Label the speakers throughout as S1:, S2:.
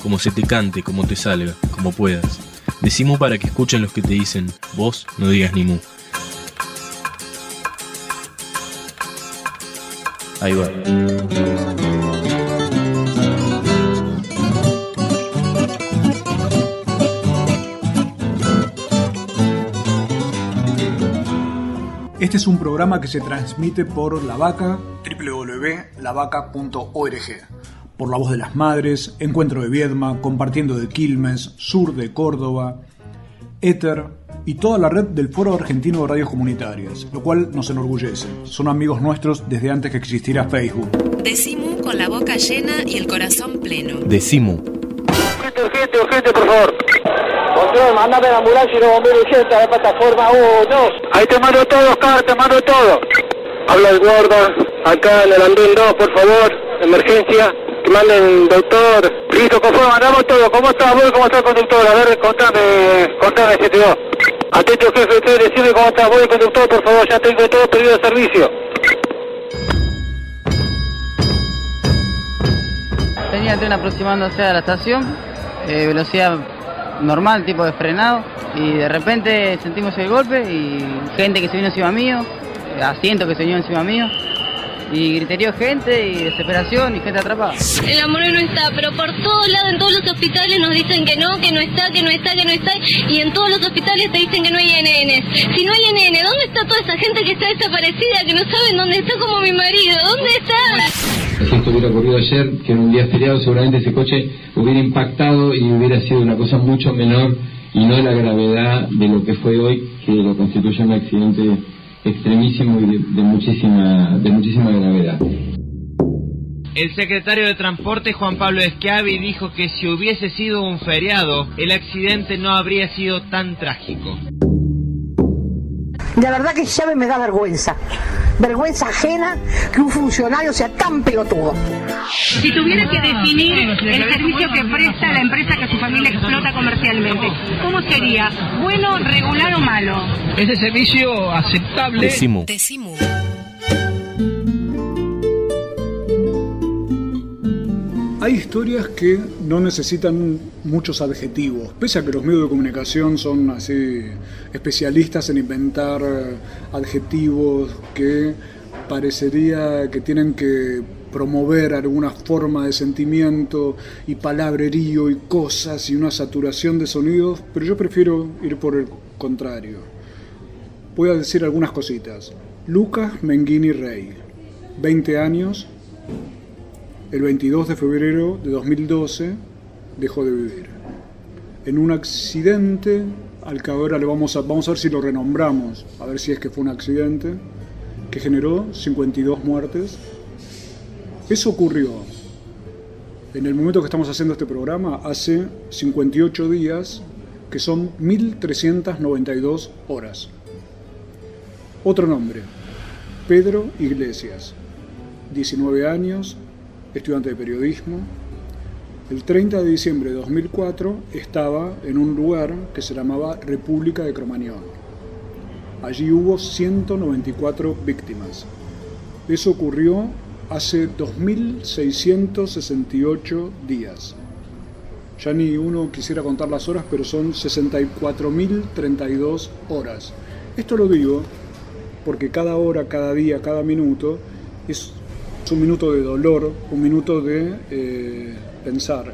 S1: como se te cante, como te salga, como puedas. Decimu para que escuchen los que te dicen, vos no digas ni mu. Ahí va.
S2: Este es un programa que se transmite por La Vaca, www.lavaca.org. Por La Voz de las Madres, Encuentro de Viedma, Compartiendo de Quilmes, Sur de Córdoba, Éter y toda la red del Foro Argentino de Radios Comunitarias, lo cual nos enorgullece. Son amigos nuestros desde antes que existiera Facebook.
S3: Decimu con la boca llena y el corazón pleno.
S1: Decimu.
S4: Urgente, urgente, urgente, por favor. Control, mandame la ambulancia y los bomberos urgentes a la plataforma 1. Ahí te mando todo, Oscar, te mando todo. Habla el guarda, acá en el andén 2, por favor, emergencia. Que manden doctor. Listo, conforme, mandamos todo. ¿Cómo estás vos? ¿Cómo está el conductor? A ver, contame, contame, 72. Atento, jefe, usted decime cómo está vos, el conductor, por favor. Ya tengo todo pedido de servicio.
S5: Venía el tren aproximándose a la estación, eh, velocidad normal, tipo de frenado, y de repente sentimos el golpe y gente que se vino encima mío, eh, asiento que se vino encima mío, y griterío gente y desesperación y gente atrapada.
S6: El amor no está, pero por todos lados, en todos los hospitales nos dicen que no, que no está, que no está, que no está, y en todos los hospitales te dicen que no hay NN. Si no hay NN, ¿dónde está toda esa gente que está desaparecida, que no saben dónde está como mi marido? ¿Dónde está?
S7: Si esto hubiera ocurrido ayer, que era un día feriado, seguramente ese coche hubiera impactado y hubiera sido una cosa mucho menor y no la gravedad de lo que fue hoy, que lo constituye un accidente extremísimo y de, de muchísima, de muchísima gravedad.
S8: El secretario de Transporte Juan Pablo Esquiavi dijo que si hubiese sido un feriado, el accidente no habría sido tan trágico.
S9: La verdad que ya me da vergüenza. Vergüenza ajena que un funcionario sea tan pelotudo.
S10: Si tuviera que definir el servicio que presta la empresa que su familia explota comercialmente, ¿cómo sería? ¿Bueno, regular o malo?
S11: Ese servicio aceptable.
S1: Decimu.
S3: Decimu.
S2: Hay historias que no necesitan muchos adjetivos, pese a que los medios de comunicación son así especialistas en inventar adjetivos que parecería que tienen que promover alguna forma de sentimiento y palabrerío y cosas y una saturación de sonidos, pero yo prefiero ir por el contrario. Voy a decir algunas cositas. Lucas Menghini Rey, 20 años, el 22 de febrero de 2012 dejó de vivir. En un accidente, al que ahora le vamos a, vamos a ver si lo renombramos, a ver si es que fue un accidente, que generó 52 muertes. Eso ocurrió en el momento que estamos haciendo este programa, hace 58 días, que son 1392 horas. Otro nombre, Pedro Iglesias, 19 años, estudiante de periodismo. El 30 de diciembre de 2004 estaba en un lugar que se llamaba República de Cromañón. Allí hubo 194 víctimas. Eso ocurrió hace 2.668 días. Ya ni uno quisiera contar las horas, pero son 64.032 horas. Esto lo digo porque cada hora, cada día, cada minuto es un minuto de dolor, un minuto de eh, pensar.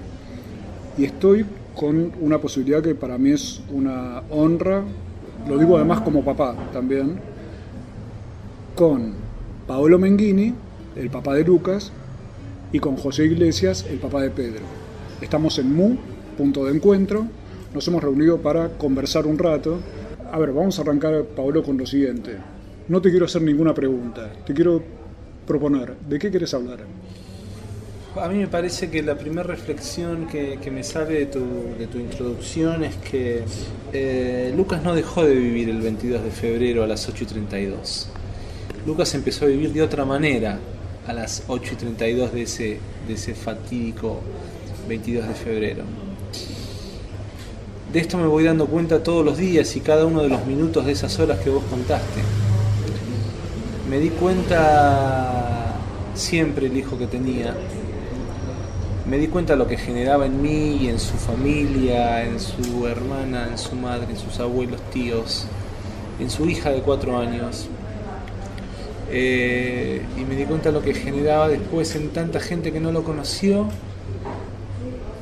S2: Y estoy con una posibilidad que para mí es una honra, lo digo además como papá también, con Paolo Menghini, el papá de Lucas, y con José Iglesias, el papá de Pedro. Estamos en MU, punto de encuentro, nos hemos reunido para conversar un rato. A ver, vamos a arrancar, Paolo, con lo siguiente. No te quiero hacer ninguna pregunta, te quiero proponer, ¿de qué quieres hablar?
S12: A mí me parece que la primera reflexión que, me sale de tu, introducción es que eh, Lucas no dejó de vivir el 22 de febrero a las 8 y 32. Lucas empezó a vivir de otra manera a las 8 y 32 de ese, de ese fatídico 22 de febrero. De esto me voy dando cuenta todos los días y cada uno de los minutos de esas horas que vos contaste. Me di cuenta siempre el hijo que tenía. Me di cuenta lo que generaba en mí y en su familia, en su hermana, en su madre, en sus abuelos, tíos, en su hija de cuatro años. Eh, y me di cuenta lo que generaba después en tanta gente que no lo conoció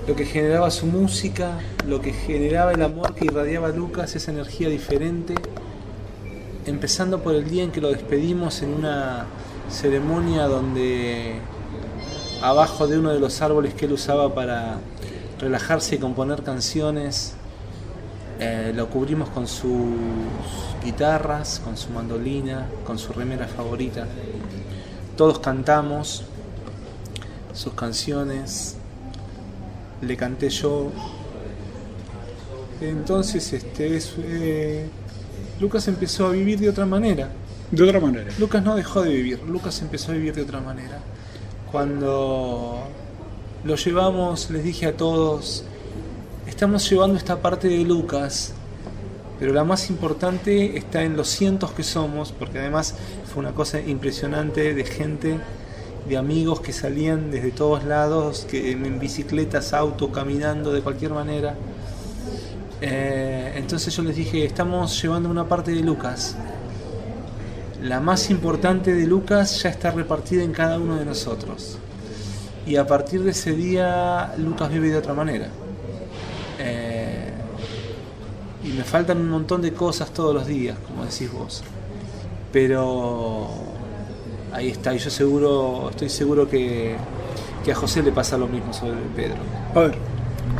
S12: lo que generaba su música, lo que generaba el amor que irradiaba Lucas, esa energía diferente, empezando por el día en que lo despedimos en una ceremonia donde abajo de uno de los árboles que él usaba para relajarse y componer canciones, eh, lo cubrimos con sus guitarras, con su mandolina, con su remera favorita. Todos cantamos sus canciones, le canté yo. Entonces, este, es, eh, Lucas empezó a vivir de otra manera.
S2: De otra manera.
S12: Lucas no dejó de vivir, Lucas empezó a vivir de otra manera. Cuando lo llevamos, les dije a todos, estamos llevando esta parte de Lucas, pero la más importante está en los cientos que somos, porque además fue una cosa impresionante de gente de amigos que salían desde todos lados, que en bicicletas, auto, caminando, de cualquier manera. Eh, entonces yo les dije, estamos llevando una parte de Lucas. La más importante de Lucas ya está repartida en cada uno de nosotros. Y a partir de ese día Lucas vive de otra manera. Eh, y me faltan un montón de cosas todos los días, como decís vos. Pero ahí está. Y yo seguro, estoy seguro que, que a José le pasa lo mismo sobre Pedro.
S2: A ver,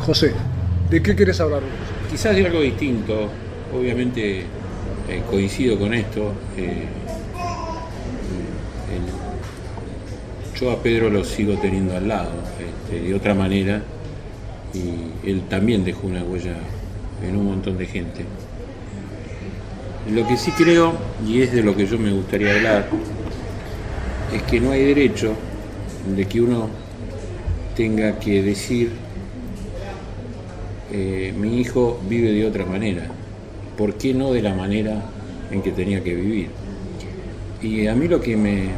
S2: José, ¿de qué quieres hablar?
S13: Quizás de algo distinto. Obviamente eh, coincido con esto. Eh, yo a Pedro lo sigo teniendo al lado, este, de otra manera, y él también dejó una huella en un montón de gente. Lo que sí creo, y es de lo que yo me gustaría hablar, es que no hay derecho de que uno tenga que decir eh, mi hijo vive de otra manera, ¿por qué no de la manera en que tenía que vivir? Y a mí lo que me,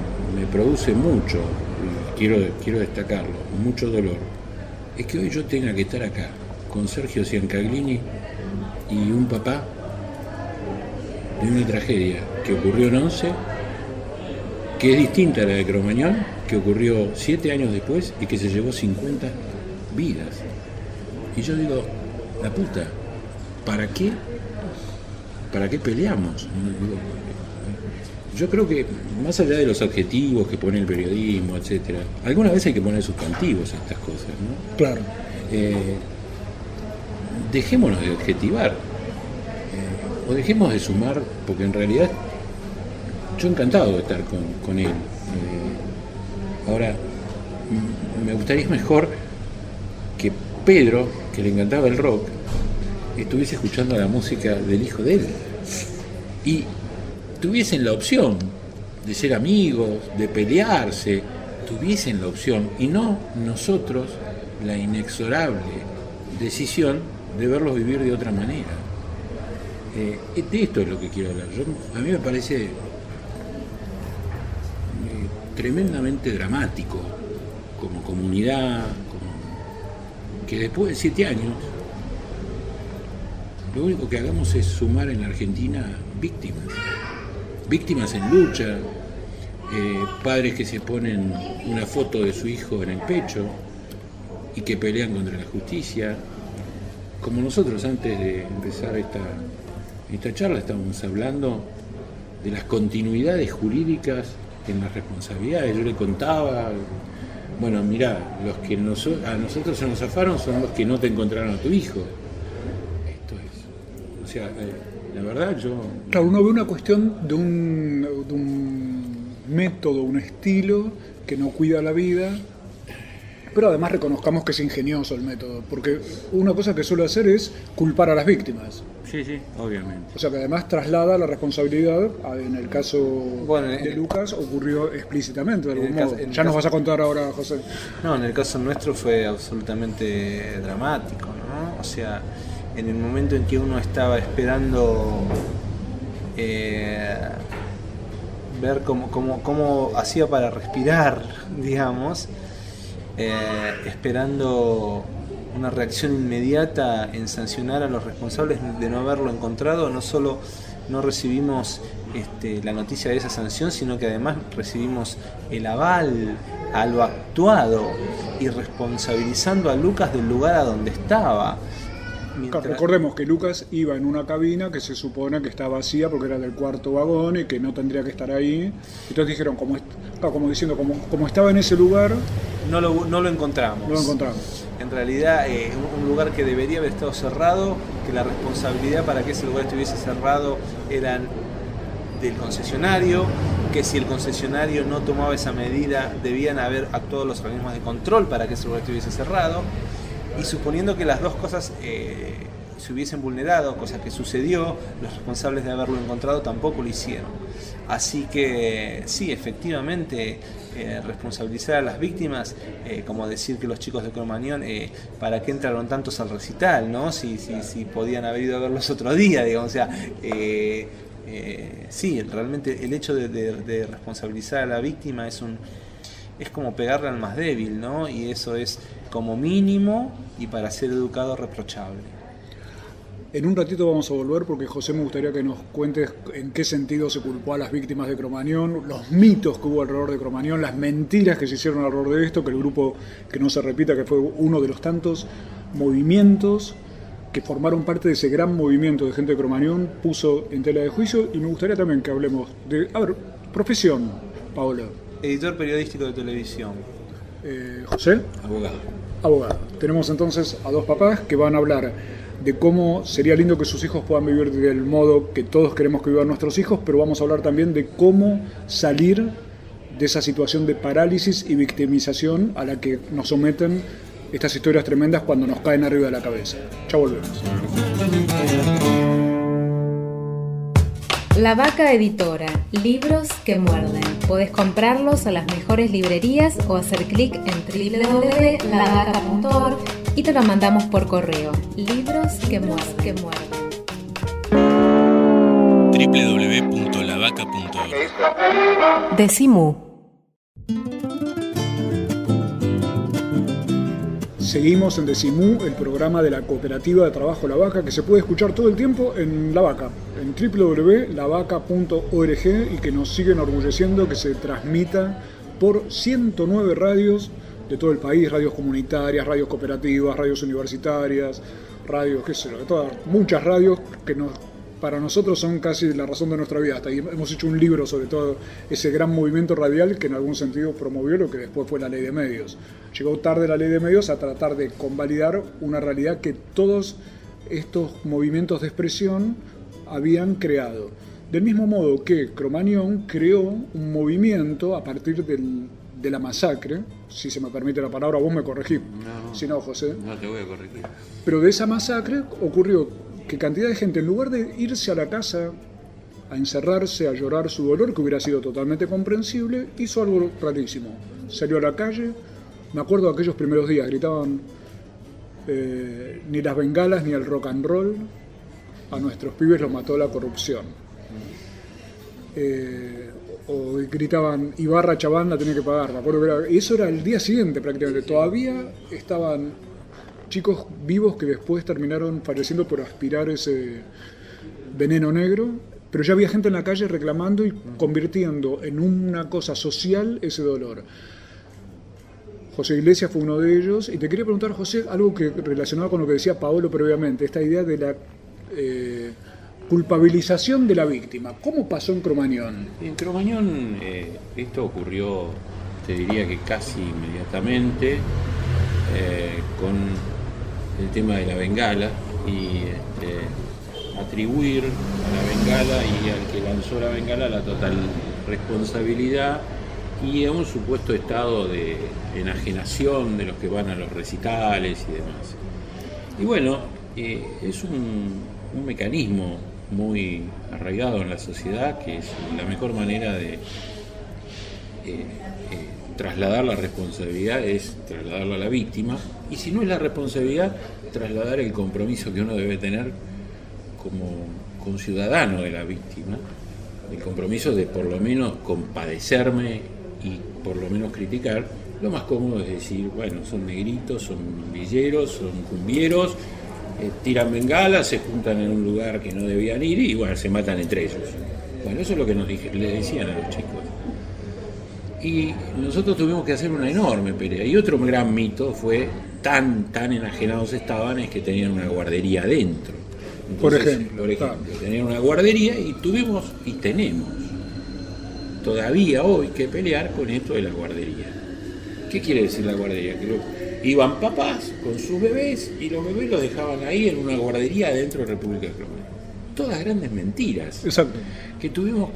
S13: produce mucho, y quiero, quiero destacarlo, mucho dolor, es que hoy yo tenga que estar acá con Sergio Ciancaglini y un papá de una tragedia que ocurrió en 11 que es distinta a la de Cromañón, que ocurrió siete años después y que se llevó 50 vidas. Y yo digo, la puta, ¿para qué? ¿Para qué peleamos? Yo creo que más allá de los objetivos que pone el periodismo, etcétera, alguna vez hay que poner sustantivos a estas cosas, ¿no?
S2: Claro.
S13: Eh, dejémonos de objetivar eh, o dejemos de sumar, porque en realidad yo encantado de estar con, con él. Eh, ahora, me gustaría mejor que Pedro, que le encantaba el rock, estuviese escuchando la música del hijo de él. Y tuviesen la opción de ser amigos, de pelearse, tuviesen la opción, y no nosotros la inexorable decisión de verlos vivir de otra manera. Eh, de esto es lo que quiero hablar. A mí me parece eh, tremendamente dramático como comunidad, que después de siete años lo único que hagamos es sumar en la Argentina víctimas, víctimas en lucha, eh, padres que se ponen una foto de su hijo en el pecho y que pelean contra la justicia, como nosotros antes de empezar esta, esta charla estábamos hablando de las continuidades jurídicas en las responsabilidades. Yo le contaba, bueno, mira, los que noso- a nosotros se nos zafaron son los que no te encontraron a tu hijo. Esto es, o sea, eh, la verdad yo
S2: Claro, uno ve una cuestión de un, de un método, un estilo que no cuida la vida, pero además reconozcamos que es ingenioso el método, porque una cosa que suele hacer es culpar a las víctimas.
S13: Sí, sí, obviamente.
S2: O sea que además traslada la responsabilidad, en el caso de Lucas ocurrió explícitamente de algún modo.
S12: caso-
S2: ya nos
S12: caso-
S2: vas a contar ahora, José.
S12: No, en el caso nuestro fue absolutamente dramático, ¿no? O sea, en el momento en que uno estaba esperando eh, ver cómo, cómo, cómo hacía para respirar, digamos, eh, esperando una reacción inmediata en sancionar a los responsables de no haberlo encontrado, no solo no recibimos este, la noticia de esa sanción, sino que además recibimos el aval a lo actuado y responsabilizando a Lucas del lugar a donde estaba. Mientras-
S2: Recordemos que Lucas iba en una cabina que se supone que está vacía porque era del cuarto vagón y que no tendría que estar ahí. Entonces dijeron, como, claro, como diciendo, como, como estaba en ese lugar,
S12: no lo, no lo encontramos.
S2: no lo encontramos.
S12: En realidad, eh, un- lugar que debería haber estado cerrado, que la responsabilidad para que ese lugar estuviese cerrado eran del concesionario, que si el concesionario no tomaba esa medida, debían haber actuado los organismos de control para que ese lugar estuviese cerrado. Y suponiendo que las dos cosas eh, se hubiesen vulnerado, cosa que sucedió, los responsables de haberlo encontrado tampoco lo hicieron. Así que sí, efectivamente, eh, responsabilizar a las víctimas, eh, como decir que los chicos de Cromañón, eh, ¿para qué entraron tantos al recital? ¿no? Si, si, si podían haber ido a verlos otro día, digamos. O sea, eh, sí, realmente el hecho de- de responsabilizar a la víctima es un es como pegarle al más débil, ¿no? Y eso es como mínimo y para ser educado reprochable.
S2: En un ratito vamos a volver porque José me gustaría que nos cuentes en qué sentido se culpó a las víctimas de Cromañón, los mitos que hubo alrededor de Cromañón, las mentiras que se hicieron alrededor de esto, que el grupo que no se repita, que fue uno de los tantos movimientos que formaron parte de ese gran movimiento de gente de Cromañón, puso en tela de juicio y me gustaría también que hablemos de, a ver, profesión, Paola.
S12: Editor periodístico de televisión.
S2: Eh, José.
S13: Abogado.
S2: Abogado. Tenemos entonces a dos papás que van a hablar de cómo sería lindo que sus hijos puedan vivir del modo que todos queremos que vivan nuestros hijos, pero vamos a hablar también de cómo salir de esa situación de parálisis y victimización a la que nos someten estas historias tremendas cuando nos caen arriba de la cabeza. Ya volvemos.
S14: La Vaca Editora, libros que muerden. Podés comprarlos a las mejores librerías o hacer clic en www.lavaca.org y te lo mandamos por correo. Libros que muerden. Que muerden.
S1: www.lavaca.org
S14: Decimu.
S2: Seguimos en Decimú, el programa de la Cooperativa de Trabajo La Vaca, que se puede escuchar todo el tiempo en La Vaca, en www.lavaca.org y que nos sigue enorgulleciendo que se transmita por 109 radios de todo el país, radios comunitarias, radios cooperativas, radios universitarias, radios, qué sé yo, de todas, muchas radios que nos, para nosotros son casi la razón de nuestra vida. Hasta ahí hemos hecho un libro sobre todo ese gran movimiento radial que en algún sentido promovió lo que después fue la ley de medios. Llegó tarde la ley de medios a tratar de convalidar una realidad que todos estos movimientos de expresión habían creado. Del mismo modo que Cromañón creó un movimiento a partir del- de la masacre, si se me permite la palabra, vos me corregí,
S13: No.
S2: si no, José.
S13: No te voy a corregir.
S2: Pero de esa masacre ocurrió que cantidad de gente, en lugar de irse a la casa a encerrarse, a llorar su dolor, que hubiera sido totalmente comprensible, hizo algo rarísimo. Salió a la calle, me acuerdo de aquellos primeros días, gritaban eh, ni las bengalas ni el rock and roll, a nuestros pibes los mató la corrupción. Eh, o gritaban Ibarra Chaván la tenía que pagar, me acuerdo que era, y eso era el día siguiente prácticamente, todavía estaban chicos vivos que después terminaron falleciendo por aspirar ese veneno negro, pero ya había gente en la calle reclamando y convirtiendo en una cosa social ese dolor. José Iglesias fue uno de ellos, y te quería preguntar, José, algo que relacionado con lo que decía Paolo previamente, esta idea de la eh, culpabilización de la víctima. ¿Cómo pasó en Cromañón?
S13: En Cromañón eh, esto ocurrió, te diría que casi inmediatamente, eh, con el tema de la bengala y este, atribuir a la bengala y al que lanzó la bengala la total responsabilidad y a un supuesto estado de enajenación de los que van a los recitales y demás. Y bueno, eh, es un, un mecanismo muy arraigado en la sociedad que es la mejor manera de eh, eh, trasladar la responsabilidad es trasladarla a la víctima. Y si no es la responsabilidad trasladar el compromiso que uno debe tener como, ciudadano de la víctima. El compromiso de por lo menos compadecerme y por lo menos criticar. Lo más cómodo es decir bueno son negritos son villeros son cumbieros eh, tiran bengalas, se juntan en un lugar que no debían ir y bueno, se matan entre ellos. Bueno, eso es lo que nos dije, le decían a los chicos. Y nosotros tuvimos que hacer una enorme pelea. Y otro gran mito fue tan, tan enajenados estaban es que tenían una guardería adentro.
S2: por ejemplo,
S13: por ejemplo tenían una guardería y tuvimos y tenemos todavía hoy que pelear con esto de la guardería. ¿Qué quiere decir la guardería? Que Iban papás con sus bebés y los bebés los dejaban ahí en una guardería dentro de República de Colombia. Todas grandes mentiras.
S2: Exacto.
S13: Que tuvimos.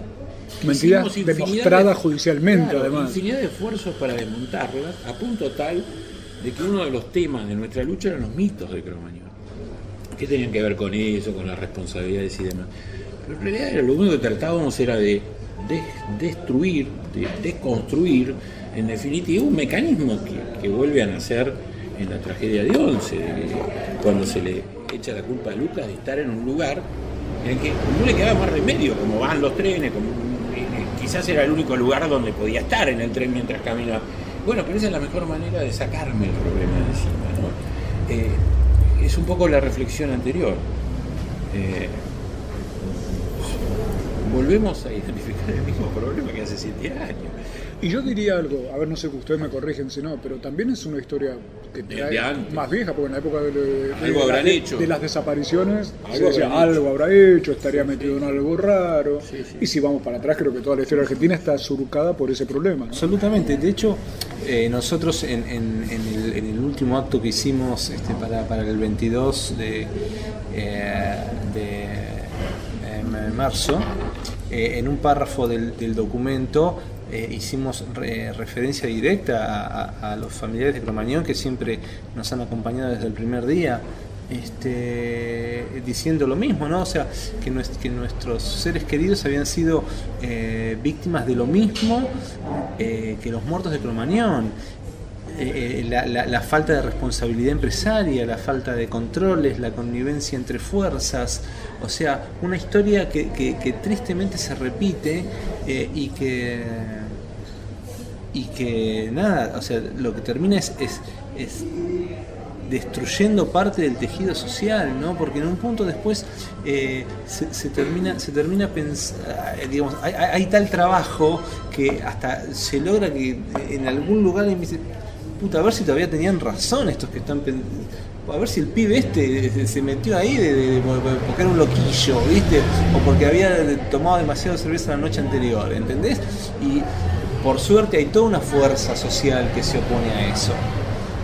S2: Mentiras demostradas judicialmente, además.
S13: Infinidad de esfuerzos para desmontarlas, a punto tal de que uno de los temas de nuestra lucha eran los mitos de Cromañón. ¿Qué tenían que ver con eso, con las responsabilidades y demás? Pero en realidad lo único que tratábamos era de, destruir, de desconstruir en definitiva un mecanismo que, vuelve a nacer en la tragedia de Once, cuando se le echa la culpa a Lucas de estar en un lugar en el que no le quedaba más remedio, como van los trenes, eh, quizás era el único lugar donde podía estar en el tren mientras caminaba. Bueno, pero esa es la mejor manera de sacarme el problema de encima. Eh, es un poco la reflexión anterior. Eh, volvemos a identificar el mismo problema que hace siete años.
S2: Y yo diría algo, a ver, no sé, ustedes me corrigen si no, pero también es una historia que más vieja, porque en la época de, las desapariciones algo, se decía, algo habrá hecho, estaría metido en algo raro. Y si vamos para atrás, creo que toda la historia argentina está surcada por ese problema.
S12: Absolutamente, de hecho, eh, nosotros en, el, último acto que hicimos este, para, el 22 de, eh, de eh, marzo, en un párrafo del, documento eh, hicimos referencia directa a, los familiares de Cromañón que siempre nos han acompañado desde el primer día. Este, diciendo lo mismo, ¿no? O sea, que, nuestros seres queridos habían sido eh, víctimas de lo mismo eh, que los muertos de Cromañón. La, falta de responsabilidad empresaria, la falta de controles, la connivencia entre fuerzas, o sea, una historia que tristemente se repite y que y que nada, o sea, lo que termina es, es, destruyendo parte del tejido social, ¿no? Porque en un punto después eh, se, termina, se termina eh, digamos, hay, tal trabajo que hasta se logra que en algún lugar puta, a ver si todavía tenían razón estos que están a ver si el pibe este se metió ahí de, porque era un loquillo, ¿viste? O porque había tomado demasiado cerveza la noche anterior, ¿entendés? Y por suerte hay toda una fuerza social que se opone a eso.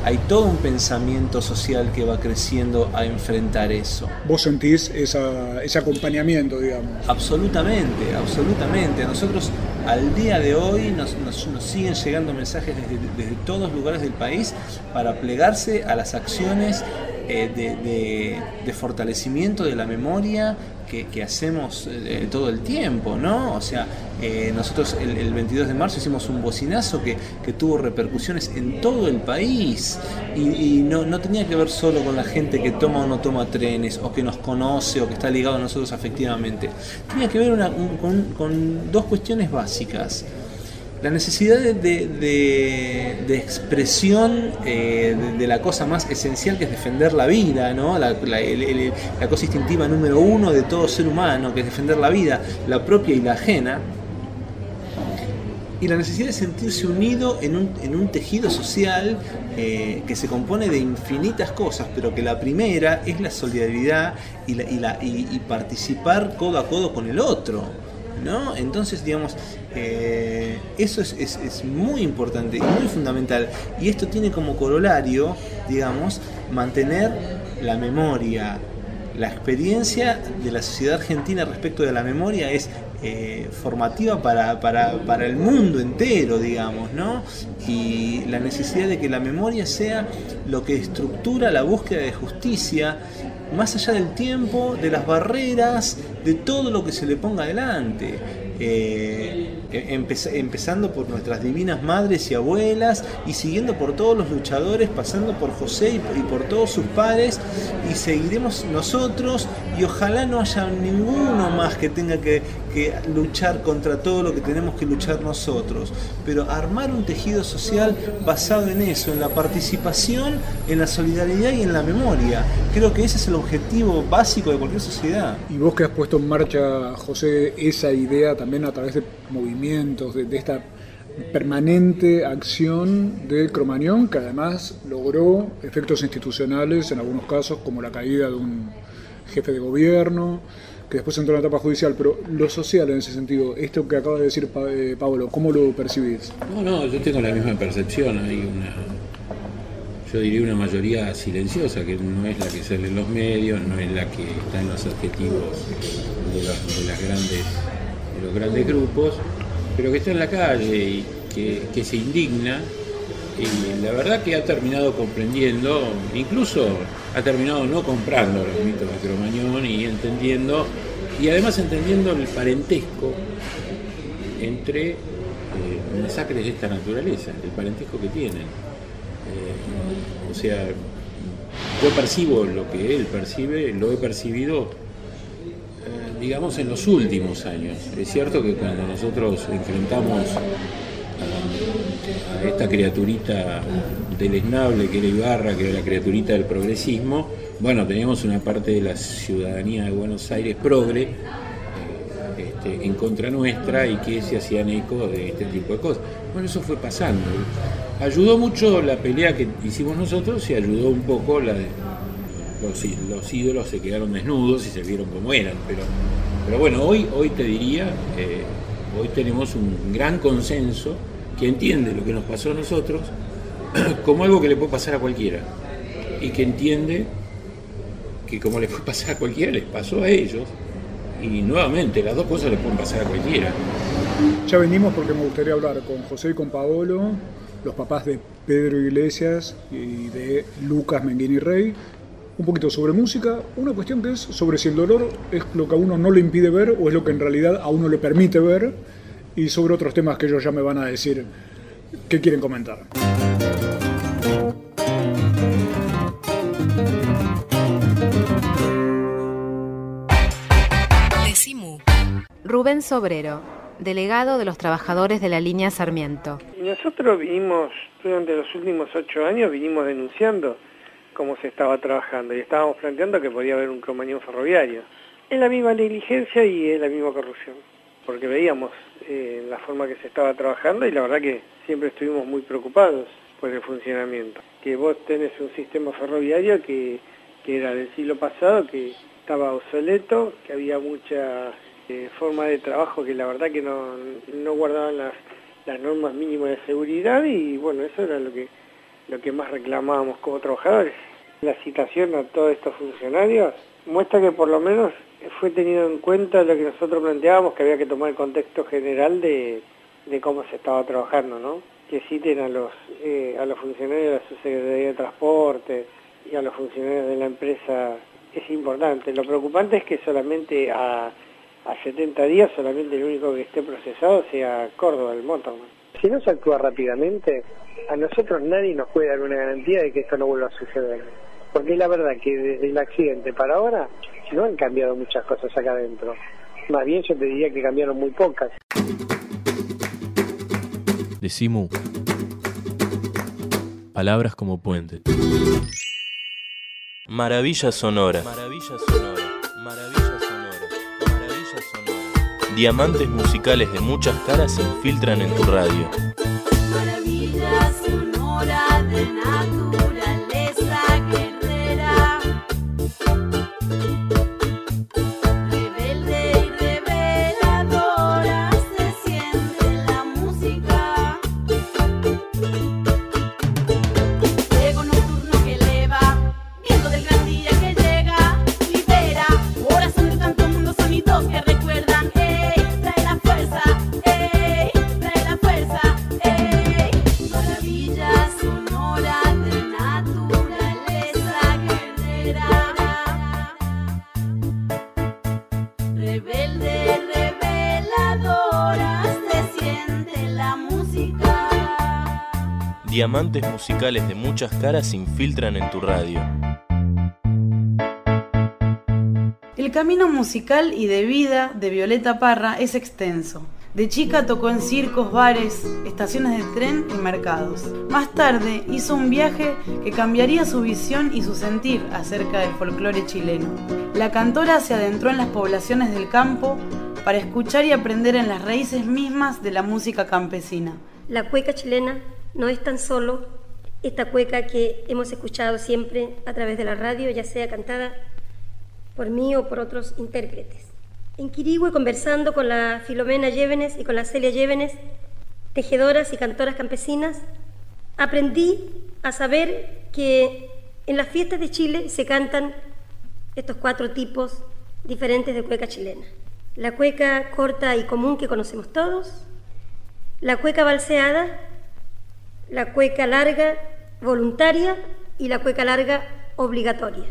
S12: Hay todo un pensamiento social que va creciendo a enfrentar eso.
S2: ¿Vos sentís ese acompañamiento, digamos?
S12: Absolutamente, absolutamente. Nosotros al día de hoy nos, siguen llegando mensajes desde, desde, todos lugares del país para plegarse a las acciones eh, de, fortalecimiento de la memoria que, hacemos eh, todo el tiempo, ¿no? O sea, eh, nosotros el, 22 de marzo hicimos un bocinazo que, tuvo repercusiones en todo el país y, no, tenía que ver solo con la gente que toma o no toma trenes o que nos conoce o que está ligado a nosotros afectivamente. Tenía que ver con dos cuestiones básicas la necesidad de, expresión eh, de, la cosa más esencial que es defender la vida, ¿no? La, cosa instintiva número uno de todo ser humano, que es defender la vida, la propia y la ajena. Y la necesidad de sentirse unido en un, tejido social eh, que se compone de infinitas cosas, pero que la primera es la solidaridad y, y participar codo a codo con el otro. ¿no? Entonces, digamos, eso es, muy importante y muy fundamental. Y esto tiene como corolario, digamos, mantener la memoria. La experiencia de la sociedad argentina respecto de la memoria es eh, formativa para, para, para, el mundo entero, digamos, ¿no? Y la necesidad de que la memoria sea lo que estructura la búsqueda de justicia, más allá del tiempo, de las barreras, de todo lo que se le ponga adelante. Eh, empezando por nuestras divinas madres y abuelas y siguiendo por todos los luchadores, pasando por José y, por todos sus padres y seguiremos nosotros y ojalá no haya ninguno más que tenga que, que luchar contra todo lo que tenemos que luchar nosotros, pero armar un tejido social basado en eso, en la participación, en la solidaridad y en la memoria. Creo que ese es el objetivo básico de cualquier sociedad.
S2: Y vos que has puesto en marcha, José, esa idea también a través de movimientos, de, esta permanente acción de Cromañón, que además logró efectos institucionales en algunos casos, como la caída de un jefe de gobierno, que después entró en la etapa judicial, pero lo social en ese sentido, esto que acaba de decir eh, Pablo, ¿cómo lo percibís?
S13: No, no, yo tengo la misma percepción, hay una, yo diría una mayoría silenciosa, que no es la que sale en los medios, no es la que está en los objetivos de, de las grandes de los grandes grupos, pero que está en la calle y que, se indigna y la verdad que ha terminado comprendiendo, incluso ha terminado no comprando los mitos de Cromañón y entendiendo, y además entendiendo el parentesco entre eh, masacres de esta naturaleza, el parentesco que tienen. Eh, o sea, yo percibo lo que él percibe, lo he percibido digamos, en los últimos años. Es cierto que cuando nosotros enfrentamos a, esta criaturita deleznable que era Ibarra, que era la criaturita del progresismo, bueno, teníamos una parte de la ciudadanía de Buenos Aires progre eh, este, en contra nuestra y que se hacían eco de este tipo de cosas. Bueno, eso fue pasando. Ayudó mucho la pelea que hicimos nosotros y ayudó un poco la los, ídolos se quedaron desnudos y se vieron como eran. Pero, pero bueno, hoy, hoy te diría, eh, hoy tenemos un gran consenso que entiende lo que nos pasó a nosotros como algo que le puede pasar a cualquiera. Y que entiende que como le puede pasar a cualquiera, les pasó a ellos. Y nuevamente, las dos cosas le pueden pasar a cualquiera.
S2: Ya venimos porque me gustaría hablar con José y con Paolo, los papás de Pedro Iglesias y de Lucas Menguini Rey, un poquito sobre música, una cuestión que es sobre si el dolor es lo que a uno no le impide ver o es lo que en realidad a uno le permite ver, y sobre otros temas que ellos ya me van a decir qué quieren comentar.
S14: Rubén Sobrero, delegado de los trabajadores de la línea Sarmiento.
S15: Nosotros vinimos, durante los últimos ocho años, vinimos denunciando cómo se estaba trabajando y estábamos planteando que podía haber un cromañón ferroviario. Es la misma negligencia y es la misma corrupción, porque veíamos eh, la forma que se estaba trabajando y la verdad que siempre estuvimos muy preocupados por el funcionamiento. Que vos tenés un sistema ferroviario que, era del siglo pasado, que estaba obsoleto, que había mucha eh, forma de trabajo que la verdad que no, no guardaban las, las normas mínimas de seguridad y bueno, eso era lo que lo que más reclamábamos como trabajadores. La citación a todos estos funcionarios muestra que por lo menos fue tenido en cuenta lo que nosotros planteábamos, que había que tomar el contexto general de, cómo se estaba trabajando, ¿no? Que citen a los, eh, a los funcionarios de la Subsecretaría de Transporte y a los funcionarios de la empresa es importante. Lo preocupante es que solamente a, a 70 días, solamente el único que esté procesado sea Córdoba, el Motorman. Si no se actúa rápidamente, a nosotros nadie nos puede dar una garantía de que esto no vuelva a suceder. Porque la verdad que desde el accidente para ahora no han cambiado muchas cosas acá adentro. Más bien yo te diría que cambiaron muy pocas.
S1: Decimu. Palabras como puente. Maravilla sonora. Maravilla sonora. Maravilla sonora. Maravilla sonora. Diamantes musicales de muchas caras se infiltran en tu radio.
S16: que recuerdan esta
S1: diamantes musicales de muchas caras se infiltran en tu radio.
S16: El camino musical y de vida de Violeta Parra es extenso. De chica tocó en circos, bares, estaciones de tren y mercados. Más tarde hizo un viaje que cambiaría su visión y su sentir acerca del folclore chileno. La cantora se adentró en las poblaciones del campo para escuchar y aprender en las raíces mismas de la música campesina.
S17: La cueca chilena no es tan solo esta cueca que hemos escuchado siempre a través de la radio, ya sea cantada por mí o por otros intérpretes. En Quirigüe, conversando con la Filomena Llévenes y con la Celia Llévenes, tejedoras y cantoras campesinas, aprendí a saber que en las fiestas de Chile se cantan estos cuatro tipos diferentes de cueca chilena. La cueca corta y común que conocemos todos, la cueca balseada, la cueca larga voluntaria y la cueca larga obligatoria.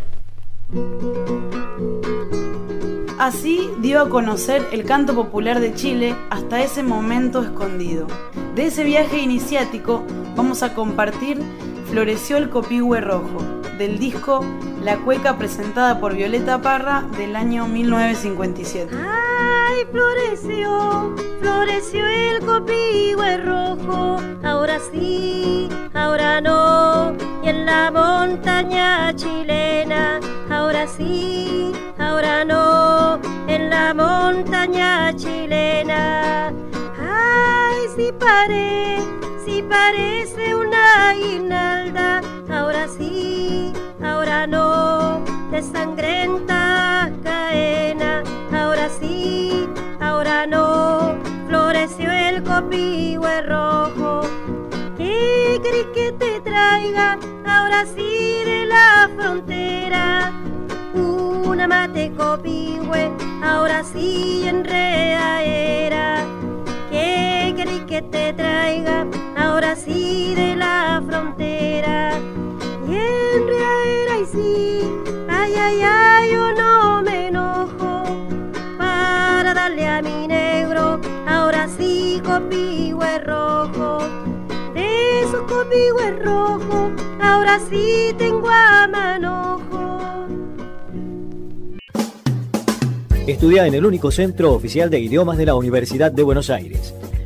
S16: Así dio a conocer el canto popular de Chile hasta ese momento escondido. De ese viaje iniciático vamos a compartir Floreció el copihue rojo, del disco La cueca presentada por Violeta Parra del año 1957.
S17: ¡Ay, floreció, floreció el copihue rojo! Ahora sí, ahora no, y en la montaña chilena, ahora sí, ahora no, en la montaña chilena. ¡Ay, si paré! Si parece una guinalda, ahora sí, ahora no, de sangrenta caena, ahora sí, ahora no, floreció el copihue rojo. ¿Qué querés que te traiga, ahora sí, de la frontera? Una mate copihue, ahora sí, en era. ¿Qué querés que te traiga? Sí de la frontera. Y en era y sí, ay, ay, ay, yo no me enojo para darle a mi negro, ahora sí copihue rojo. De esos copihue rojo, ahora sí tengo a manojo.
S18: Estudia en el único centro oficial de idiomas de la Universidad de Buenos Aires.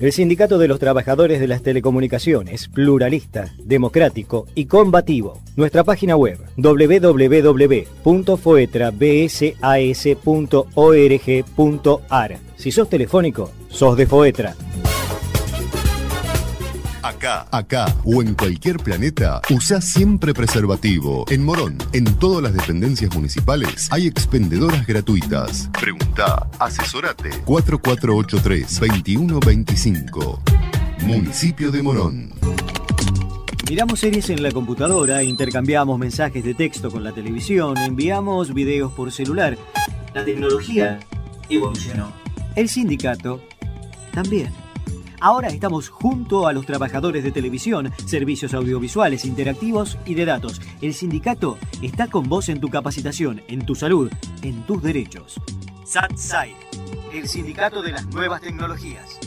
S18: El Sindicato de los Trabajadores de las Telecomunicaciones, pluralista, democrático y combativo. Nuestra página web www.foetrabsas.org.ar. Si sos telefónico, sos de Foetra.
S19: Acá, acá o en cualquier planeta, usa siempre preservativo. En Morón, en todas las dependencias municipales, hay expendedoras gratuitas. Pregunta, asesorate. 4483-2125. Municipio de Morón.
S18: Miramos series en la computadora, intercambiamos mensajes de texto con la televisión, enviamos videos por celular. La tecnología evolucionó. El sindicato también. Ahora estamos junto a los trabajadores de televisión, servicios audiovisuales, interactivos y de datos. El sindicato está con vos en tu capacitación, en tu salud, en tus derechos. SATSAI, el sindicato de las nuevas tecnologías.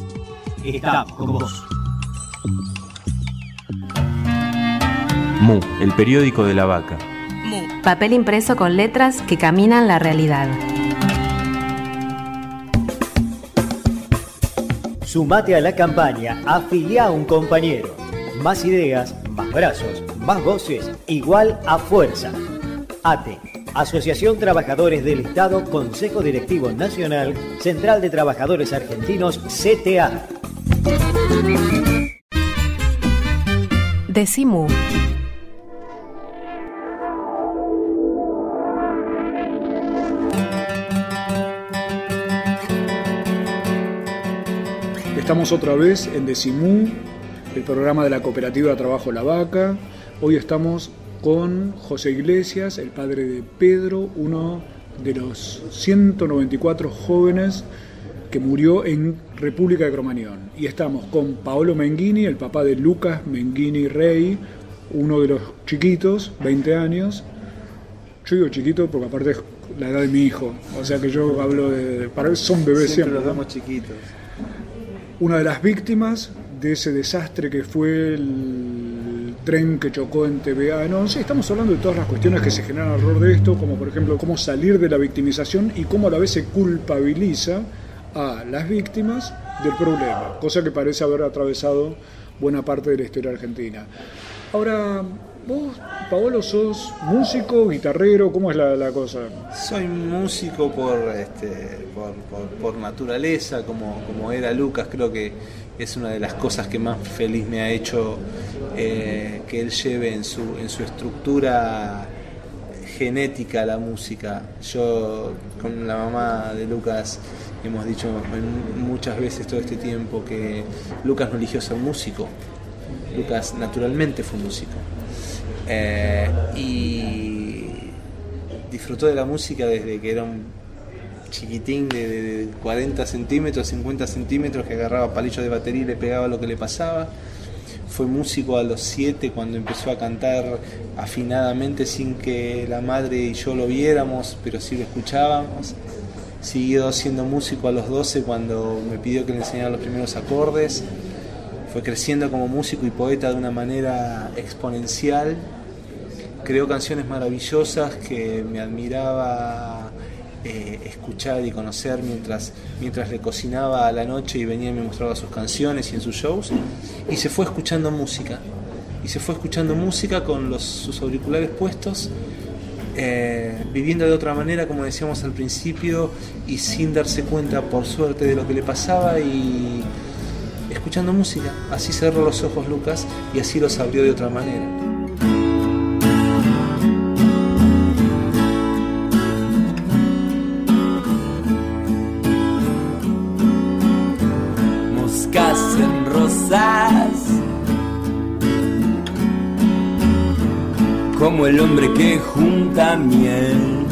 S18: Estamos con vos.
S1: MU, el periódico de la vaca.
S14: MU, papel impreso con letras que caminan la realidad.
S18: Sumate a la campaña, afilia a un compañero. Más ideas, más brazos, más voces, igual a fuerza. ATE, Asociación Trabajadores del Estado, Consejo Directivo Nacional, Central de Trabajadores Argentinos, CTA.
S14: Decimu.
S2: Estamos otra vez en Decimú, el programa de la Cooperativa Trabajo La Vaca. Hoy estamos con José Iglesias, el padre de Pedro, uno de los 194 jóvenes que murió en República de Cromañón. Y estamos con Paolo Menghini, el papá de Lucas Menghini Rey, uno de los chiquitos, 20 años. Yo digo chiquito porque aparte es la edad de mi hijo, o sea que yo hablo de... Para él son bebés
S12: Siempre
S2: siempre.
S12: los damos chiquitos.
S2: Una de las víctimas de ese desastre que fue el tren que chocó en TVA. No, sí, estamos hablando de todas las cuestiones que se generan alrededor de esto, como por ejemplo cómo salir de la victimización y cómo a la vez se culpabiliza a las víctimas del problema, cosa que parece haber atravesado buena parte de la historia argentina. Ahora, vos, Paolo, sos músico, guitarrero, ¿cómo es la, la cosa?
S12: Soy músico por, este, por, por- naturaleza, como, como era Lucas, creo que es una de las cosas que más feliz me ha hecho eh, que él lleve en su, en su estructura genética la música. Yo con la mamá de Lucas hemos dicho muchas veces todo este tiempo que Lucas no eligió ser músico, Lucas naturalmente fue músico. Eh, y disfrutó de la música desde que era un chiquitín de, de- de 40 centímetros, 50 centímetros, que agarraba palillos de batería y le pegaba lo que le pasaba. Fue músico a los 7 cuando empezó a cantar afinadamente sin que la madre y yo lo viéramos, pero sí lo escuchábamos. Siguió siendo músico a los 12 cuando me pidió que le enseñara los primeros acordes. Fue creciendo como músico y poeta de una manera exponencial. Creó canciones maravillosas que me admiraba eh, escuchar y conocer mientras, mientras le cocinaba a la noche y venía y me mostraba sus canciones y en sus shows. Y se fue escuchando música. Y se fue escuchando música con los, sus auriculares puestos, eh, viviendo de otra manera, como decíamos al principio, y sin darse cuenta, por suerte, de lo que le pasaba y escuchando música. Así cerró los ojos Lucas y así los abrió de otra manera.
S20: moscas en rosas. Como el hombre que junta miel.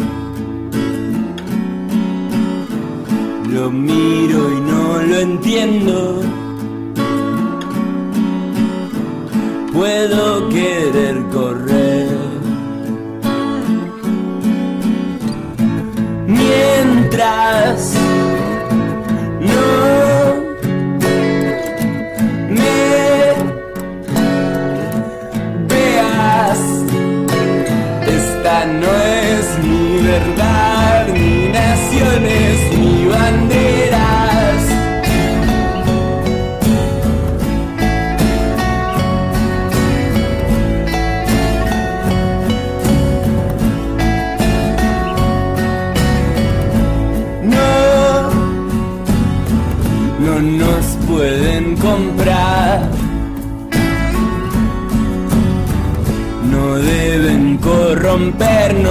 S20: Lo miro y no lo entiendo. Mientras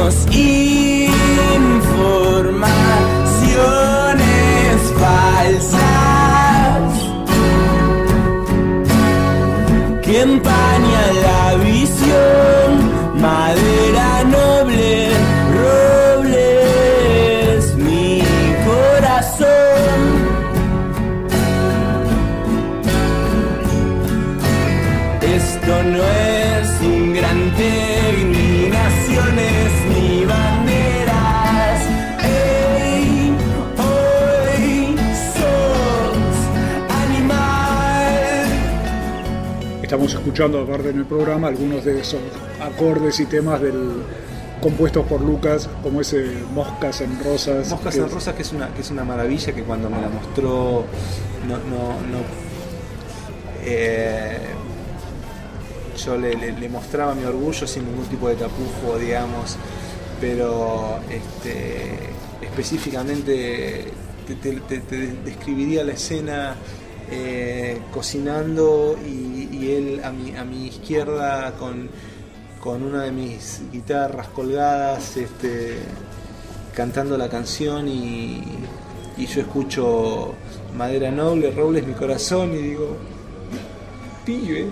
S20: corrompernos informaciones
S2: escuchando, aparte en el programa, algunos de esos acordes y temas del compuestos por Lucas, como ese Moscas en Rosas.
S12: Moscas en Rosas, que es una, que es una maravilla, que cuando me la mostró no, no, no eh, yo le, le- le mostraba mi orgullo sin ningún tipo de tapujo, digamos, pero este, específicamente te, te- te- te describiría la escena eh, cocinando y, y él a mi, a mi izquierda con, con una de mis guitarras colgadas, este, cantando la canción y, y yo escucho Madera Noble, Robles mi corazón y digo, pibe,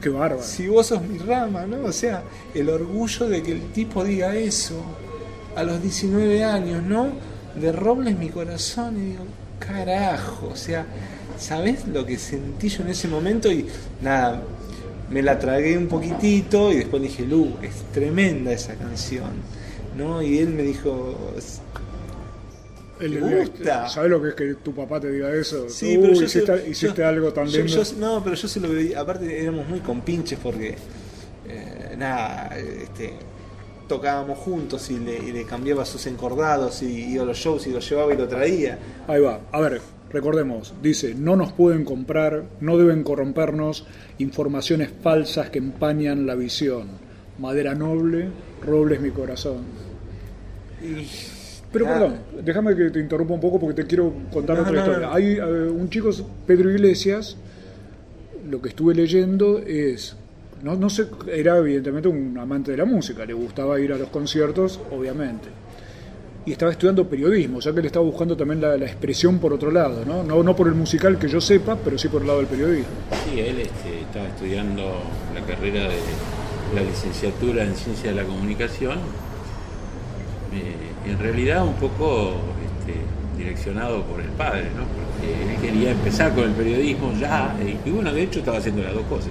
S2: qué bárbaro.
S12: Si vos sos mi rama, ¿no? O sea, el orgullo de que el tipo diga eso a los 19 años, ¿no? De Robles mi corazón y digo, carajo, o sea, ¿sabes lo que sentí yo en ese momento? Y nada, me la tragué un poquitito y después dije, Lu, es tremenda esa canción, ¿no? Y él me dijo, ¿Te gusta?
S2: ¿Sabes lo que es que tu papá te diga eso?
S12: Sí, pero yo
S2: hiciste,
S12: se-
S2: hiciste
S12: yo-
S2: algo
S12: yo- yo- no, pero yo se lo veía. Aparte, éramos muy compinches porque. eh, nada, este, tocábamos juntos y le, y le cambiaba sus encordados y iba a los shows y lo llevaba y lo traía.
S2: Ahí va. A ver, recordemos. Dice, no nos pueden comprar, no deben corrompernos informaciones falsas que empañan la visión. Madera noble, roble es mi corazón. Pero
S12: Nada.
S2: perdón, déjame que te interrumpa un poco porque te quiero contar
S12: No,
S2: otra
S12: no,
S2: historia.
S12: no.
S2: Hay eh, un chico, Pedro Iglesias, lo que estuve leyendo es, no, no sé, era evidentemente un amante de la música, le gustaba ir a los conciertos, obviamente. Y estaba estudiando periodismo, o sea que él estaba buscando también la, expresión por otro lado, ¿no? ¿no? No por el musical que yo sepa, pero sí por el lado del periodismo.
S13: Sí, él este, estaba estudiando la carrera de la licenciatura en Ciencia de la Comunicación, eh, en realidad un poco este, direccionado por el padre, ¿no? porque él quería empezar con el periodismo ya, eh, y bueno, de hecho estaba haciendo las dos cosas.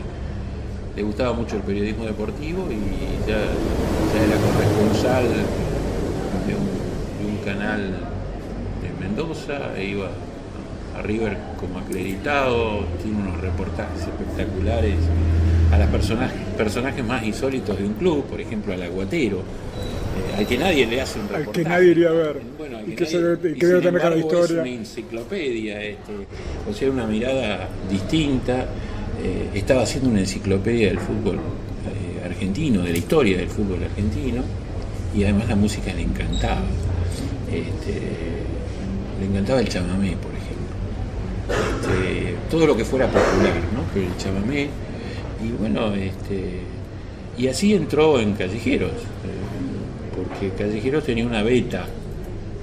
S13: Le gustaba mucho el periodismo deportivo y ya, era corresponsal un, de Mendoza e iba a River como acreditado, tiene unos reportajes espectaculares a los personajes, personajes más insólitos de un club, por ejemplo al aguatero, eh, al que nadie le hace un
S2: Al
S13: reportaje.
S2: que nadie iría a ver.
S13: Bueno, al
S2: y
S13: que
S2: que, se
S13: nadie-
S2: debe- y
S13: y
S2: que cada
S13: embargo Es
S2: historia.
S13: una enciclopedia, este, o sea, una mirada distinta. Eh, estaba haciendo una enciclopedia del fútbol eh, argentino, de la historia del fútbol argentino, y además la música le encantaba. Este, le encantaba el chamamé, por ejemplo. Este, todo lo que fuera popular, ¿no? Pero el chamamé. Y bueno, este, y así entró en Callejeros, eh, porque Callejeros tenía una beta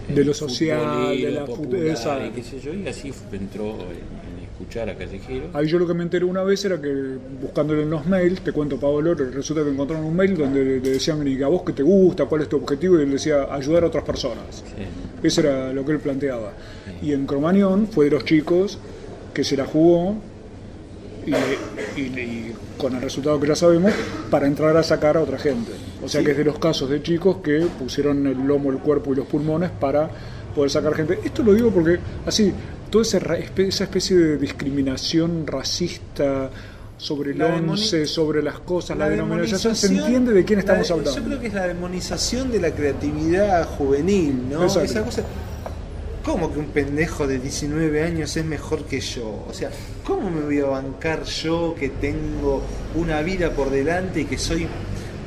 S2: De lo social, de la
S13: popular, y qué sé yo, y así entró en, en escuchar a Callejeros.
S2: Ahí yo lo que me enteré una vez era que buscándole en los mails, te cuento Pablo, resulta que encontraron un mail donde le le decían, ¿y a vos qué te gusta? ¿Cuál es tu objetivo? Y él decía, ayudar a otras personas. Eso era lo que él planteaba. Y en Cromañón fue de los chicos que se la jugó y, y- y con el resultado que ya sabemos, para entrar a sacar a otra gente. O sea
S13: Sí.
S2: que es de los casos de chicos que pusieron el lomo, el cuerpo y los pulmones para poder sacar gente. Esto lo digo porque así, toda esa, esa especie de discriminación racista sobre el
S12: La
S2: once, sobre las cosas, la,
S12: La
S2: denominación, se entiende de quién estamos
S12: la-
S2: hablando.
S12: Yo creo que es la demonización de la creatividad juvenil, ¿no?
S2: Exacto.
S12: Esa cosa. ¿Cómo que un pendejo de 19 años es mejor que yo? O sea, ¿cómo me voy a bancar yo que tengo una vida por delante y que soy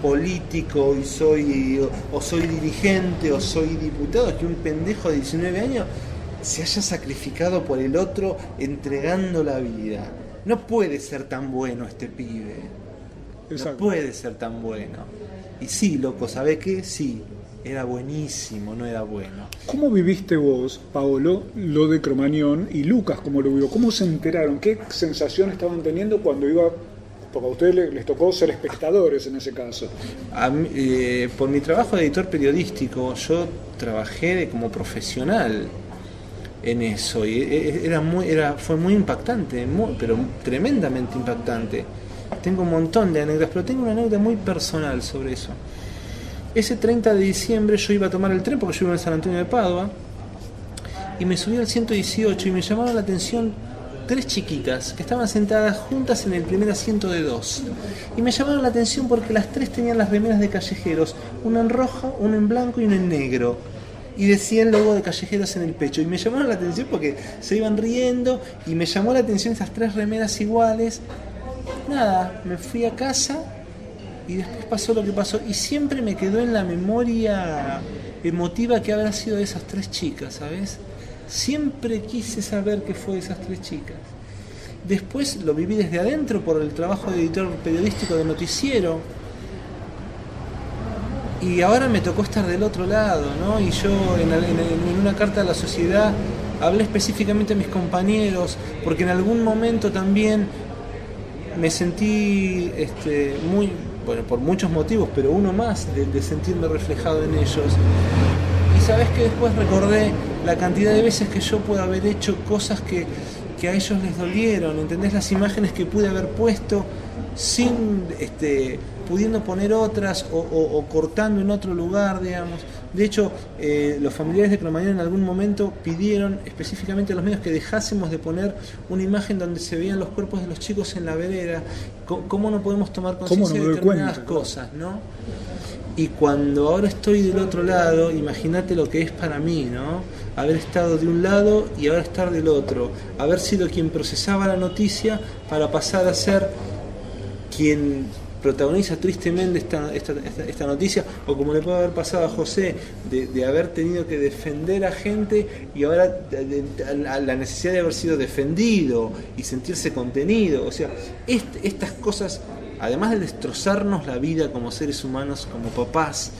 S12: político y soy o, o soy dirigente o soy diputado que un pendejo de 19 años se haya sacrificado por el otro entregando la vida? No puede ser tan bueno este pibe. No puede ser tan bueno. Y sí, loco, ¿sabe qué? Sí, era buenísimo, no era bueno.
S2: ¿Cómo viviste vos, Paolo, lo de Cromañón y Lucas cómo lo vivió? ¿Cómo se enteraron? ¿Qué sensación estaban teniendo cuando iba, porque a ustedes le- les tocó ser espectadores en ese caso?
S12: A mí, eh, por mi trabajo de editor periodístico, yo trabajé de- como profesional en eso y e- e- era muy, era, fue muy impactante, pero tremendamente impactante. Tengo un montón de anécdotas, pero tengo una anécdota muy personal sobre eso. Ese 30 de diciembre yo iba a tomar el tren porque yo iba en San Antonio de Padua y me subí al 118 y me llamaron la atención tres chiquitas que estaban sentadas juntas en el primer asiento de dos. Y me llamaron la atención porque las tres tenían las remeras de callejeros, una en roja, una en blanco y una en negro. Y decía el de callejeros en el pecho. Y me llamaron la atención porque se iban riendo y me llamó la atención esas tres remeras iguales. Nada, me fui a casa y después pasó lo que pasó. Y siempre me quedó en la memoria emotiva que habrá sido de esas tres chicas, ¿sabes? Siempre quise saber qué fue de esas tres chicas. Después lo viví desde adentro por el trabajo de editor periodístico de noticiero. Y ahora me tocó estar del otro lado, ¿no? Y yo en, una carta a la sociedad hablé específicamente a mis compañeros, porque en algún momento también me sentí este, muy, bueno, por muchos motivos, pero uno más de, sentirme reflejado en ellos. Y sabes que después recordé la cantidad de veces que yo pude haber hecho cosas que, que a ellos les dolieron, ¿entendés? Las imágenes que pude haber puesto sin, este, pudiendo poner otras o, o- o cortando en otro lugar, digamos. De hecho, eh, los familiares de Cromañón en algún momento pidieron específicamente a los medios que dejásemos de poner una imagen donde se veían los cuerpos de los chicos en la vereda. ¿Cómo no podemos tomar
S2: ¿Cómo no
S12: conciencia de determinadas
S2: cuenta?
S12: cosas, no? Y cuando ahora estoy del otro lado, imagínate lo que es para mí, ¿no? Haber estado de un lado y ahora estar del otro. Haber sido quien procesaba la noticia para pasar a ser quien protagoniza tristemente esta, esta, esta- noticia, o como le puede haber pasado a José, de, de haber tenido que defender a gente y ahora a la necesidad de haber sido defendido y sentirse contenido. O sea, est- estas cosas, además de destrozarnos la vida como seres humanos, como papás,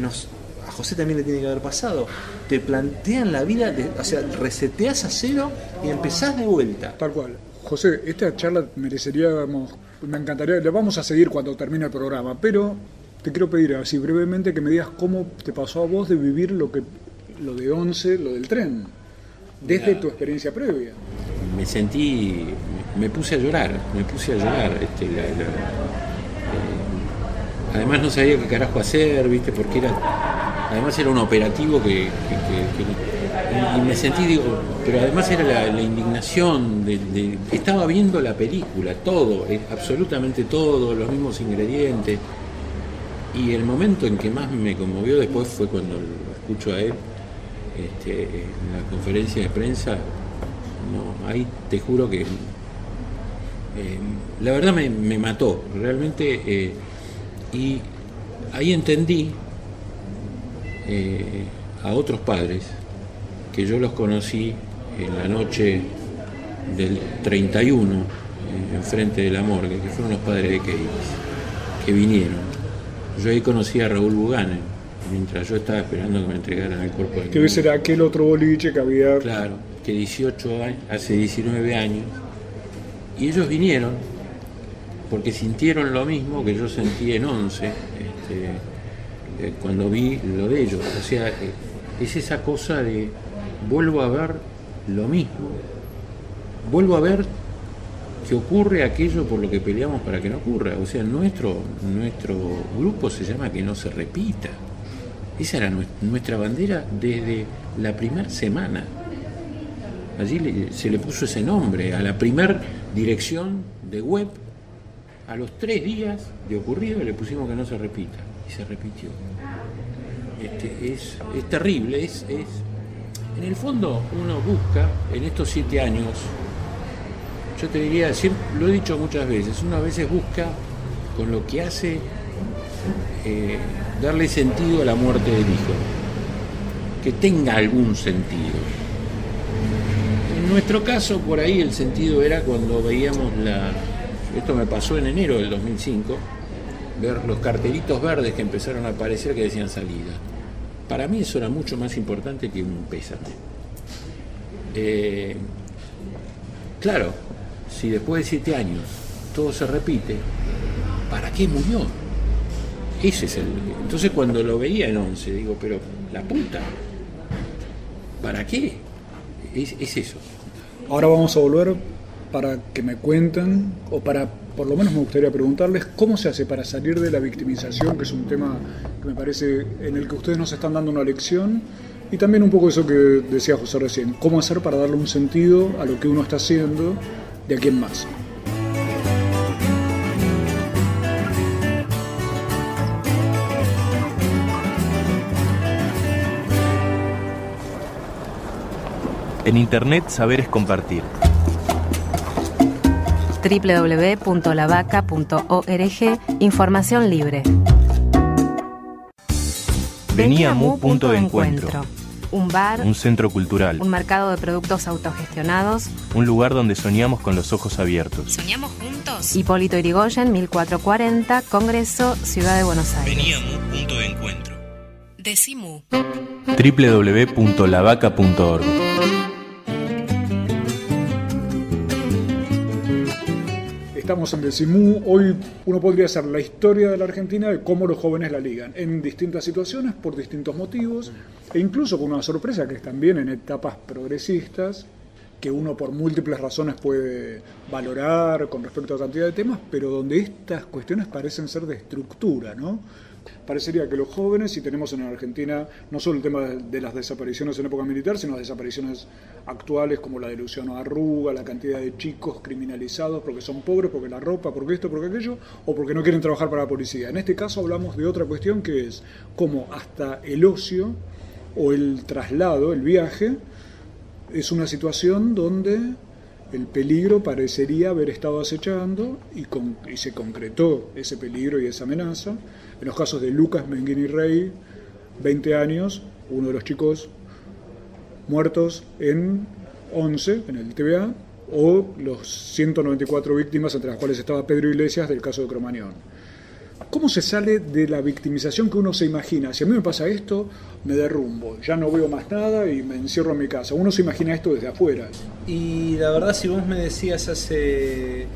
S12: nos, a José también le tiene que haber pasado. Te plantean la vida, de- o sea, reseteas a cero y empezás de vuelta.
S2: Tal cual. José, esta charla merecería, vamos, me encantaría, la vamos a seguir cuando termine el programa, pero te quiero pedir así brevemente que me digas cómo te pasó a vos de vivir lo que lo de 11, lo del tren, desde
S13: Mira.
S2: tu experiencia previa.
S13: me sentí, me puse a llorar, me puse a llorar. Este, la- la- eh, además no sabía qué carajo hacer, viste, porque era, además era un operativo que, que- que- que- y, me sentí, digo, pero además era la, indignación, de, estaba viendo la película, todo, eh, absolutamente todo, los mismos ingredientes. Y el momento en que más me conmovió después fue cuando lo escucho a él este, en la conferencia de prensa. No, ahí te juro que eh, la verdad me, me mató, realmente. eh, y ahí entendí a otros padres que yo los conocí en la noche del 31, eh, enfrente de la morgue, que fueron los padres de Keyes, que vinieron. Yo ahí conocí a Raúl Buganen, mientras yo estaba esperando que me entregaran el cuerpo de
S2: Que ese era aquel otro boliche que había.
S13: Claro, que 18 años, hace 19 años, y ellos vinieron porque sintieron lo mismo que yo sentí en 11, este, eh, cuando vi lo de ellos. O sea, eh, es esa cosa de vuelvo a ver lo mismo, vuelvo a ver que ocurre aquello por lo que peleamos para que no ocurra. O sea, nuestro, nuestro grupo se llama que no se repita. Esa era nues- nuestra bandera desde la primera semana. Allí se le puso ese nombre a la primer dirección de web. A los tres días de ocurrido le pusimos que no se repita. Y se repitió. Este, es, es terrible. Es, es- En el fondo uno busca en estos siete años, yo te diría, lo he dicho muchas veces, uno a veces busca con lo que hace eh, darle sentido a la muerte del hijo. Que tenga algún sentido. En nuestro caso, por ahí el sentido era cuando veíamos la. Esto me pasó en enero del 2005, ver los cartelitos verdes que empezaron a aparecer que decían salida. Para mí eso era mucho más importante que un pésame. Eh, claro, si después de siete años todo se repite, ¿para qué murió? Ese es el. Entonces cuando lo veía en 11, digo, pero la puta, ¿para qué? Es eso.
S2: Ahora vamos a volver para que me cuenten, o para, por lo menos me gustaría preguntarles, cómo se hace para salir de la victimización, que es un tema que me parece en el que ustedes nos están dando una lección, y también un poco eso que decía José recién, cómo hacer para darle un sentido a lo que uno está haciendo de aquí en más.
S1: En Internet saber es compartir.
S14: www.lavaca.org Información libre.
S1: Venía Mu Punto de Encuentro.
S14: Un bar,
S1: Un centro cultural.
S14: un mercado de productos autogestionados.
S1: Un lugar donde soñamos con los ojos abiertos.
S3: ¿Soñamos juntos?
S14: Hipólito Yrigoyen, 1440, Congreso, Ciudad de Buenos Aires.
S1: Venía Mu Punto de Encuentro.
S3: Decimu.
S2: Estamos en Decimú, hoy uno podría hacer la historia de la Argentina de cómo los jóvenes la ligan, en distintas situaciones, por distintos motivos, e incluso con una sorpresa que es también en etapas progresistas, que uno por múltiples razones puede valorar con respecto a cantidad de temas, pero donde estas cuestiones parecen ser de estructura, ¿no? Parecería que los jóvenes, si tenemos en Argentina no solo el tema de las desapariciones en época militar, sino las desapariciones actuales como la de Luciano Arruga, la cantidad de chicos criminalizados porque son pobres, porque la ropa, porque esto, porque aquello, o porque no quieren trabajar para la policía. En este caso hablamos de otra cuestión que es cómo hasta el ocio o el traslado, el viaje, es una situación donde el peligro parecería haber estado acechando y, con, y, se concretó ese peligro y esa amenaza. En los casos de Lucas Menguini Rey, 20 años, uno de los chicos muertos en 11, en el TVA, o los 194 víctimas, entre las cuales estaba Pedro Iglesias, del caso de Cromañón. ¿Cómo se sale de la victimización que uno se imagina? Si a mí me pasa esto, me derrumbo, ya no veo más nada y me encierro en mi casa. Uno se imagina esto desde afuera.
S12: Y la verdad, si vos me decías hace